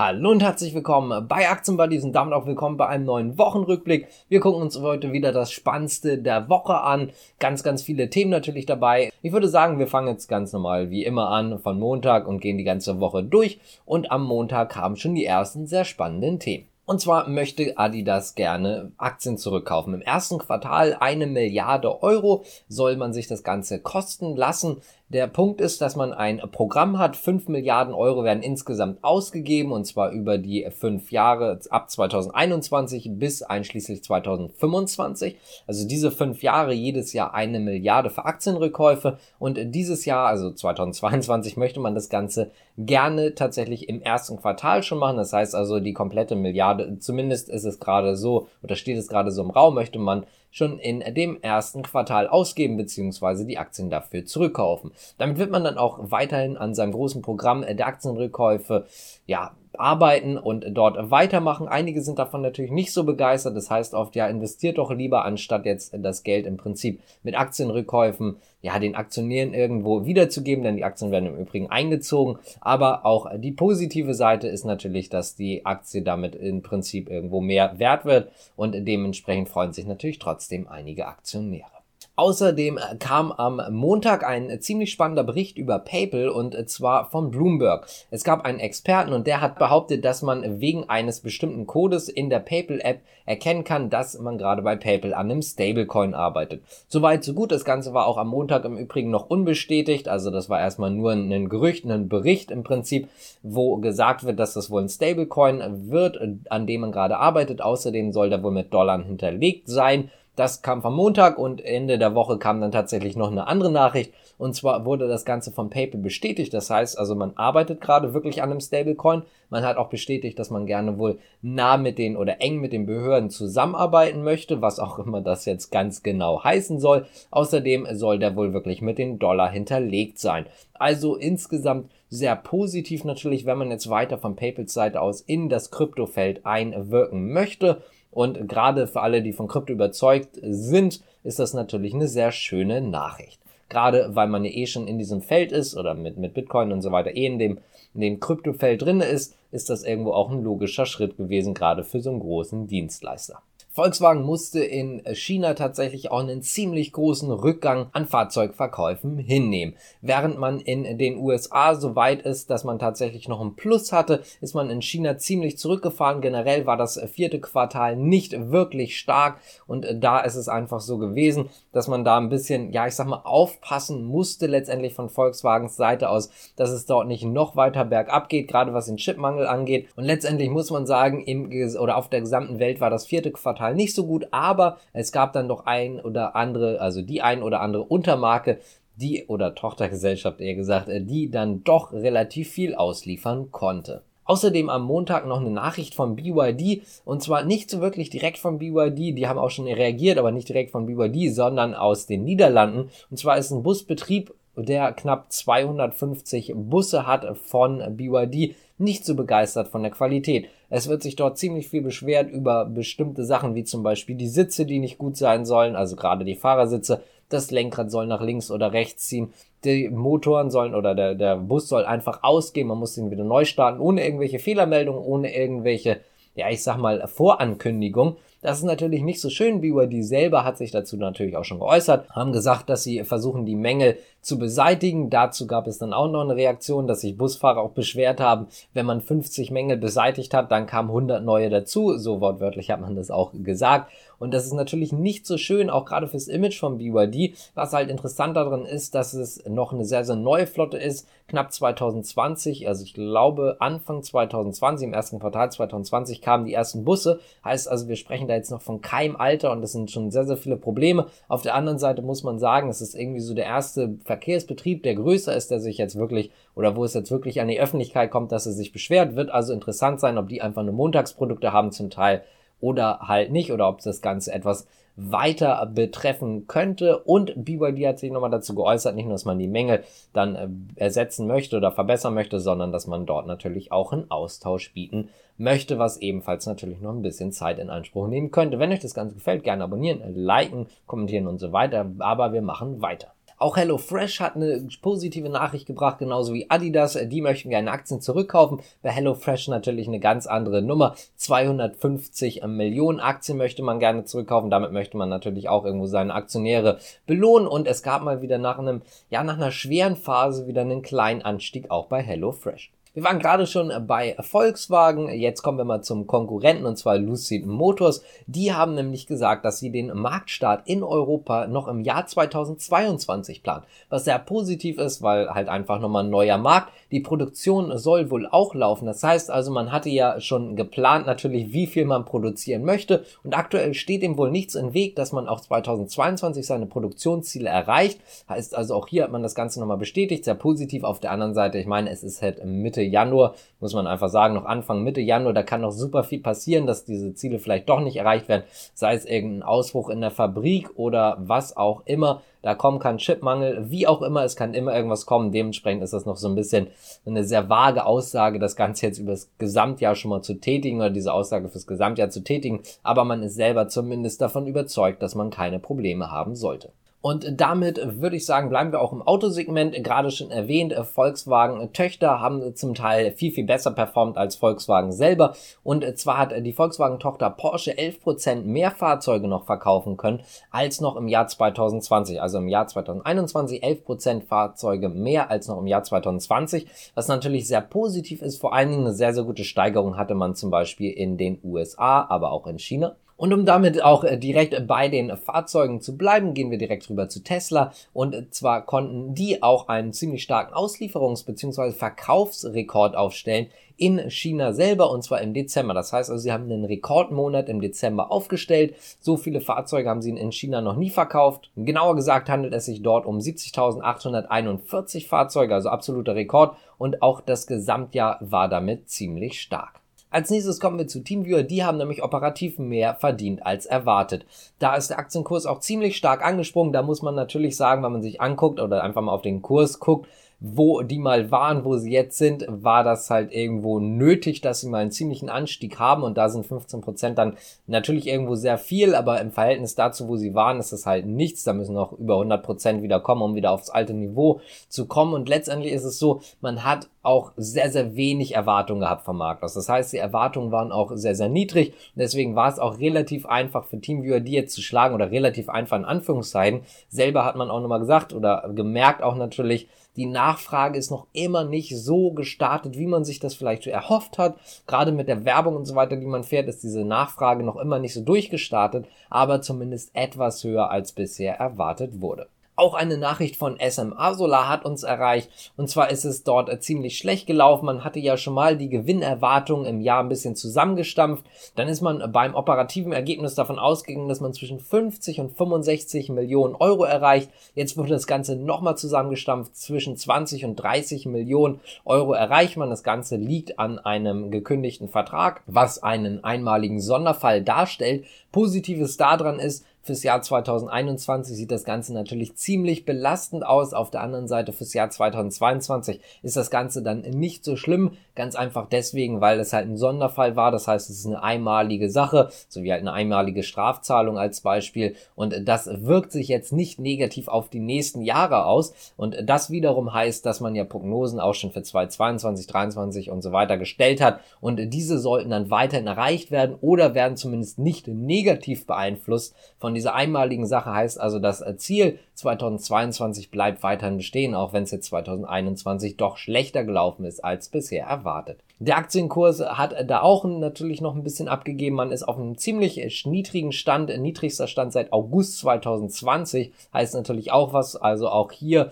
Hallo und herzlich willkommen bei Aktienbuddies und damit auch willkommen bei einem neuen Wochenrückblick. Wir gucken uns heute wieder das Spannendste der Woche an. Ganz, ganz viele Themen natürlich dabei. Ich würde sagen, wir fangen jetzt ganz normal wie immer an von Montag und gehen die ganze Woche durch. Und am Montag kamen schon die ersten sehr spannenden Themen. Und zwar möchte Adidas gerne Aktien zurückkaufen. Im ersten Quartal eine Milliarde Euro soll man sich das Ganze kosten lassen. Der Punkt ist, dass man ein Programm hat. 5 Milliarden Euro werden insgesamt ausgegeben und zwar über die fünf Jahre ab 2021 bis einschließlich 2025. Also diese fünf Jahre jedes Jahr eine Milliarde für Aktienrückkäufe und dieses Jahr, also 2022, möchte man das Ganze gerne tatsächlich im ersten Quartal schon machen. Das heißt also die komplette Milliarde, zumindest ist es gerade so oder steht es gerade so im Raum, möchte man schon in dem ersten Quartal ausgeben bzw. die Aktien dafür zurückkaufen. Damit wird man dann auch weiterhin an seinem großen Programm der Aktienrückkäufe ja, arbeiten und dort weitermachen. Einige sind davon natürlich nicht so begeistert. Das heißt oft, ja, investiert doch lieber, anstatt jetzt das Geld im Prinzip mit Aktienrückkäufen, ja, den Aktionären irgendwo wiederzugeben, denn die Aktien werden im Übrigen eingezogen. Aber auch die positive Seite ist natürlich, dass die Aktie damit im Prinzip irgendwo mehr wert wird und dementsprechend freuen sich natürlich trotzdem einige Aktionäre. Außerdem kam am Montag ein ziemlich spannender Bericht über PayPal und zwar von Bloomberg. Es gab einen Experten und der hat behauptet, dass man wegen eines bestimmten Codes in der PayPal-App erkennen kann, dass man gerade bei PayPal an einem Stablecoin arbeitet. Soweit, so gut. Das Ganze war auch am Montag im Übrigen noch unbestätigt. Also das war erstmal nur ein Gerücht, ein Bericht im Prinzip, wo gesagt wird, dass das wohl ein Stablecoin wird, an dem man gerade arbeitet. Außerdem soll der wohl mit Dollar hinterlegt sein. Das kam vom Montag und Ende der Woche kam dann tatsächlich noch eine andere Nachricht. Und zwar wurde das Ganze von PayPal bestätigt. Das heißt also, man arbeitet gerade wirklich an einem Stablecoin. Man hat auch bestätigt, dass man gerne wohl nah mit den oder eng mit den Behörden zusammenarbeiten möchte, was auch immer das jetzt ganz genau heißen soll. Außerdem soll der wohl wirklich mit den Dollar hinterlegt sein. Also insgesamt sehr positiv natürlich, wenn man jetzt weiter von PayPals Seite aus in das Kryptofeld einwirken möchte. Und gerade für alle, die von Krypto überzeugt sind, ist das natürlich eine sehr schöne Nachricht. Gerade weil man ja eh schon in diesem Feld ist oder mit, mit Bitcoin und so weiter eh in dem, in dem Kryptofeld drin ist, ist das irgendwo auch ein logischer Schritt gewesen, gerade für so einen großen Dienstleister. Volkswagen musste in China tatsächlich auch einen ziemlich großen Rückgang an Fahrzeugverkäufen hinnehmen. Während man in den USA so weit ist, dass man tatsächlich noch ein Plus hatte, ist man in China ziemlich zurückgefahren. Generell war das vierte Quartal nicht wirklich stark und da ist es einfach so gewesen, dass man da ein bisschen, ja, ich sag mal, aufpassen musste letztendlich von Volkswagens Seite aus, dass es dort nicht noch weiter bergab geht, gerade was den Chipmangel angeht. Und letztendlich muss man sagen, im, oder auf der gesamten Welt war das vierte Quartal Fall nicht so gut, aber es gab dann doch ein oder andere, also die ein oder andere Untermarke, die oder Tochtergesellschaft eher gesagt, äh, die dann doch relativ viel ausliefern konnte. Außerdem am Montag noch eine Nachricht von BYD und zwar nicht so wirklich direkt von BYD, die haben auch schon reagiert, aber nicht direkt von BYD, sondern aus den Niederlanden. Und zwar ist ein Busbetrieb, der knapp 250 Busse hat von BYD, nicht so begeistert von der Qualität. Es wird sich dort ziemlich viel beschwert über bestimmte Sachen, wie zum Beispiel die Sitze, die nicht gut sein sollen, also gerade die Fahrersitze. Das Lenkrad soll nach links oder rechts ziehen. Die Motoren sollen oder der, der Bus soll einfach ausgehen. Man muss ihn wieder neu starten, ohne irgendwelche Fehlermeldungen, ohne irgendwelche, ja, ich sag mal, Vorankündigung. Das ist natürlich nicht so schön. BYD selber hat sich dazu natürlich auch schon geäußert, haben gesagt, dass sie versuchen, die Mängel zu beseitigen. Dazu gab es dann auch noch eine Reaktion, dass sich Busfahrer auch beschwert haben, wenn man 50 Mängel beseitigt hat, dann kamen 100 neue dazu. So wortwörtlich hat man das auch gesagt. Und das ist natürlich nicht so schön, auch gerade fürs Image von BYD. Was halt interessant daran ist, dass es noch eine sehr, sehr neue Flotte ist. Knapp 2020, also ich glaube Anfang 2020, im ersten Quartal 2020 kamen die ersten Busse. Heißt also, wir sprechen da jetzt noch von keinem Alter und das sind schon sehr, sehr viele Probleme. Auf der anderen Seite muss man sagen, es ist irgendwie so der erste Verkehrsbetrieb, der größer ist, der sich jetzt wirklich oder wo es jetzt wirklich an die Öffentlichkeit kommt, dass er sich beschwert. Wird also interessant sein, ob die einfach nur Montagsprodukte haben zum Teil oder halt nicht oder ob das Ganze etwas weiter betreffen könnte. Und BYD hat sich nochmal dazu geäußert, nicht nur, dass man die Menge dann äh, ersetzen möchte oder verbessern möchte, sondern dass man dort natürlich auch einen Austausch bieten möchte, was ebenfalls natürlich noch ein bisschen Zeit in Anspruch nehmen könnte. Wenn euch das Ganze gefällt, gerne abonnieren, liken, kommentieren und so weiter. Aber wir machen weiter. Auch HelloFresh hat eine positive Nachricht gebracht, genauso wie Adidas. Die möchten gerne Aktien zurückkaufen. Bei HelloFresh natürlich eine ganz andere Nummer. 250 Millionen Aktien möchte man gerne zurückkaufen. Damit möchte man natürlich auch irgendwo seine Aktionäre belohnen. Und es gab mal wieder nach einem, ja, nach einer schweren Phase wieder einen kleinen Anstieg auch bei HelloFresh. Wir waren gerade schon bei Volkswagen, jetzt kommen wir mal zum Konkurrenten und zwar Lucid Motors. Die haben nämlich gesagt, dass sie den Marktstart in Europa noch im Jahr 2022 planen, was sehr positiv ist, weil halt einfach nochmal ein neuer Markt. Die Produktion soll wohl auch laufen. Das heißt also, man hatte ja schon geplant natürlich, wie viel man produzieren möchte und aktuell steht dem wohl nichts im Weg, dass man auch 2022 seine Produktionsziele erreicht. Heißt also auch hier hat man das Ganze nochmal bestätigt, sehr positiv. Auf der anderen Seite, ich meine, es ist halt Mitte Januar, muss man einfach sagen, noch Anfang Mitte Januar, da kann noch super viel passieren, dass diese Ziele vielleicht doch nicht erreicht werden, sei es irgendein Ausbruch in der Fabrik oder was auch immer. Da kommen kann Chipmangel, wie auch immer, es kann immer irgendwas kommen. Dementsprechend ist das noch so ein bisschen eine sehr vage Aussage, das Ganze jetzt über das Gesamtjahr schon mal zu tätigen oder diese Aussage fürs Gesamtjahr zu tätigen. Aber man ist selber zumindest davon überzeugt, dass man keine Probleme haben sollte. Und damit würde ich sagen, bleiben wir auch im Autosegment. Gerade schon erwähnt, Volkswagen Töchter haben zum Teil viel, viel besser performt als Volkswagen selber. Und zwar hat die Volkswagen-Tochter Porsche 11% mehr Fahrzeuge noch verkaufen können als noch im Jahr 2020. Also im Jahr 2021 11% Fahrzeuge mehr als noch im Jahr 2020. Was natürlich sehr positiv ist. Vor allen Dingen eine sehr, sehr gute Steigerung hatte man zum Beispiel in den USA, aber auch in China. Und um damit auch äh, direkt bei den Fahrzeugen zu bleiben, gehen wir direkt rüber zu Tesla. Und zwar konnten die auch einen ziemlich starken Auslieferungs- bzw. Verkaufsrekord aufstellen in China selber und zwar im Dezember. Das heißt also, sie haben einen Rekordmonat im Dezember aufgestellt. So viele Fahrzeuge haben sie in China noch nie verkauft. Genauer gesagt handelt es sich dort um 70.841 Fahrzeuge, also absoluter Rekord. Und auch das Gesamtjahr war damit ziemlich stark. Als nächstes kommen wir zu TeamViewer. Die haben nämlich operativ mehr verdient als erwartet. Da ist der Aktienkurs auch ziemlich stark angesprungen. Da muss man natürlich sagen, wenn man sich anguckt oder einfach mal auf den Kurs guckt, wo die mal waren, wo sie jetzt sind, war das halt irgendwo nötig, dass sie mal einen ziemlichen Anstieg haben und da sind 15 Prozent dann natürlich irgendwo sehr viel, aber im Verhältnis dazu, wo sie waren, ist das halt nichts. Da müssen noch über 100 Prozent wieder kommen, um wieder aufs alte Niveau zu kommen und letztendlich ist es so, man hat auch sehr, sehr wenig Erwartungen gehabt vom Markt aus. Das heißt, die Erwartungen waren auch sehr, sehr niedrig. Deswegen war es auch relativ einfach für Teamviewer, die jetzt zu schlagen oder relativ einfach in Anführungszeichen. Selber hat man auch nochmal gesagt oder gemerkt auch natürlich, die Nachfrage ist noch immer nicht so gestartet, wie man sich das vielleicht erhofft hat. Gerade mit der Werbung und so weiter, die man fährt, ist diese Nachfrage noch immer nicht so durchgestartet, aber zumindest etwas höher als bisher erwartet wurde. Auch eine Nachricht von SMA Solar hat uns erreicht. Und zwar ist es dort äh, ziemlich schlecht gelaufen. Man hatte ja schon mal die Gewinnerwartungen im Jahr ein bisschen zusammengestampft. Dann ist man beim operativen Ergebnis davon ausgegangen, dass man zwischen 50 und 65 Millionen Euro erreicht. Jetzt wurde das Ganze nochmal zusammengestampft. Zwischen 20 und 30 Millionen Euro erreicht man. Das Ganze liegt an einem gekündigten Vertrag, was einen einmaligen Sonderfall darstellt. Positives daran ist, Fürs Jahr 2021 sieht das Ganze natürlich ziemlich belastend aus. Auf der anderen Seite fürs Jahr 2022 ist das Ganze dann nicht so schlimm. Ganz einfach deswegen, weil es halt ein Sonderfall war. Das heißt, es ist eine einmalige Sache, so wie halt eine einmalige Strafzahlung als Beispiel. Und das wirkt sich jetzt nicht negativ auf die nächsten Jahre aus. Und das wiederum heißt, dass man ja Prognosen auch schon für 2022, 2023 und so weiter gestellt hat. Und diese sollten dann weiterhin erreicht werden oder werden zumindest nicht negativ beeinflusst von dieser einmaligen Sache heißt also, das Ziel 2022 bleibt weiterhin bestehen, auch wenn es jetzt 2021 doch schlechter gelaufen ist als bisher erwartet. Der Aktienkurs hat da auch natürlich noch ein bisschen abgegeben. Man ist auf einem ziemlich niedrigen Stand, niedrigster Stand seit August 2020. Heißt natürlich auch was. Also auch hier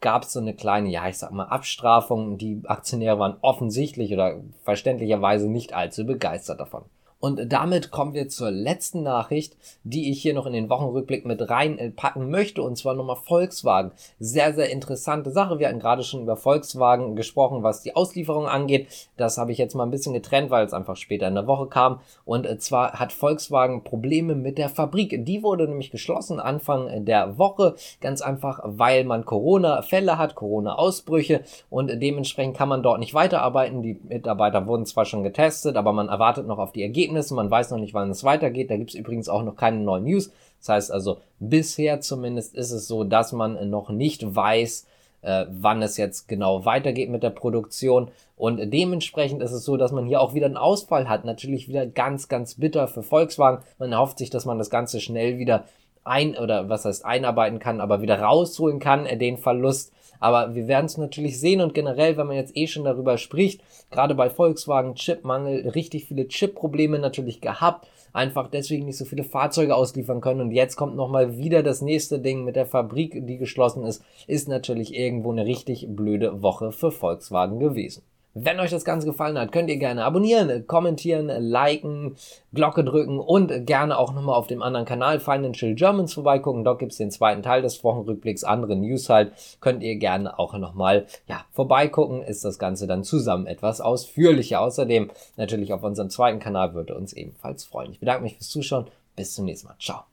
gab es so eine kleine, ja, ich sag mal, Abstrafung. Die Aktionäre waren offensichtlich oder verständlicherweise nicht allzu begeistert davon. Und damit kommen wir zur letzten Nachricht, die ich hier noch in den Wochenrückblick mit reinpacken möchte, und zwar nochmal Volkswagen. Sehr, sehr interessante Sache. Wir hatten gerade schon über Volkswagen gesprochen, was die Auslieferung angeht. Das habe ich jetzt mal ein bisschen getrennt, weil es einfach später in der Woche kam. Und zwar hat Volkswagen Probleme mit der Fabrik. Die wurde nämlich geschlossen Anfang der Woche. Ganz einfach, weil man Corona-Fälle hat, Corona-Ausbrüche und dementsprechend kann man dort nicht weiterarbeiten. Die Mitarbeiter wurden zwar schon getestet, aber man erwartet noch auf die Ergebnisse Ergebnisse. Man weiß noch nicht, wann es weitergeht. Da gibt es übrigens auch noch keine neuen News. Das heißt also, bisher zumindest ist es so, dass man noch nicht weiß, äh, wann es jetzt genau weitergeht mit der Produktion. Und dementsprechend ist es so, dass man hier auch wieder einen Ausfall hat. Natürlich wieder ganz, ganz bitter für Volkswagen. Man erhofft sich, dass man das Ganze schnell wieder ein oder was heißt einarbeiten kann, aber wieder rausholen kann, äh, den Verlust. Aber wir werden es natürlich sehen und generell, wenn man jetzt eh schon darüber spricht, gerade bei Volkswagen Chipmangel, richtig viele Chip-Probleme natürlich gehabt, einfach deswegen nicht so viele Fahrzeuge ausliefern können und jetzt kommt nochmal wieder das nächste Ding mit der Fabrik, die geschlossen ist, ist natürlich irgendwo eine richtig blöde Woche für Volkswagen gewesen. Wenn euch das Ganze gefallen hat, könnt ihr gerne abonnieren, kommentieren, liken, Glocke drücken und gerne auch nochmal auf dem anderen Kanal Financial Germans vorbeigucken. Dort gibt es den zweiten Teil des Wochenrückblicks, andere News halt. Könnt ihr gerne auch nochmal ja, vorbeigucken. Ist das Ganze dann zusammen etwas ausführlicher. Außerdem natürlich auf unserem zweiten Kanal würde uns ebenfalls freuen. Ich bedanke mich fürs Zuschauen. Bis zum nächsten Mal. Ciao.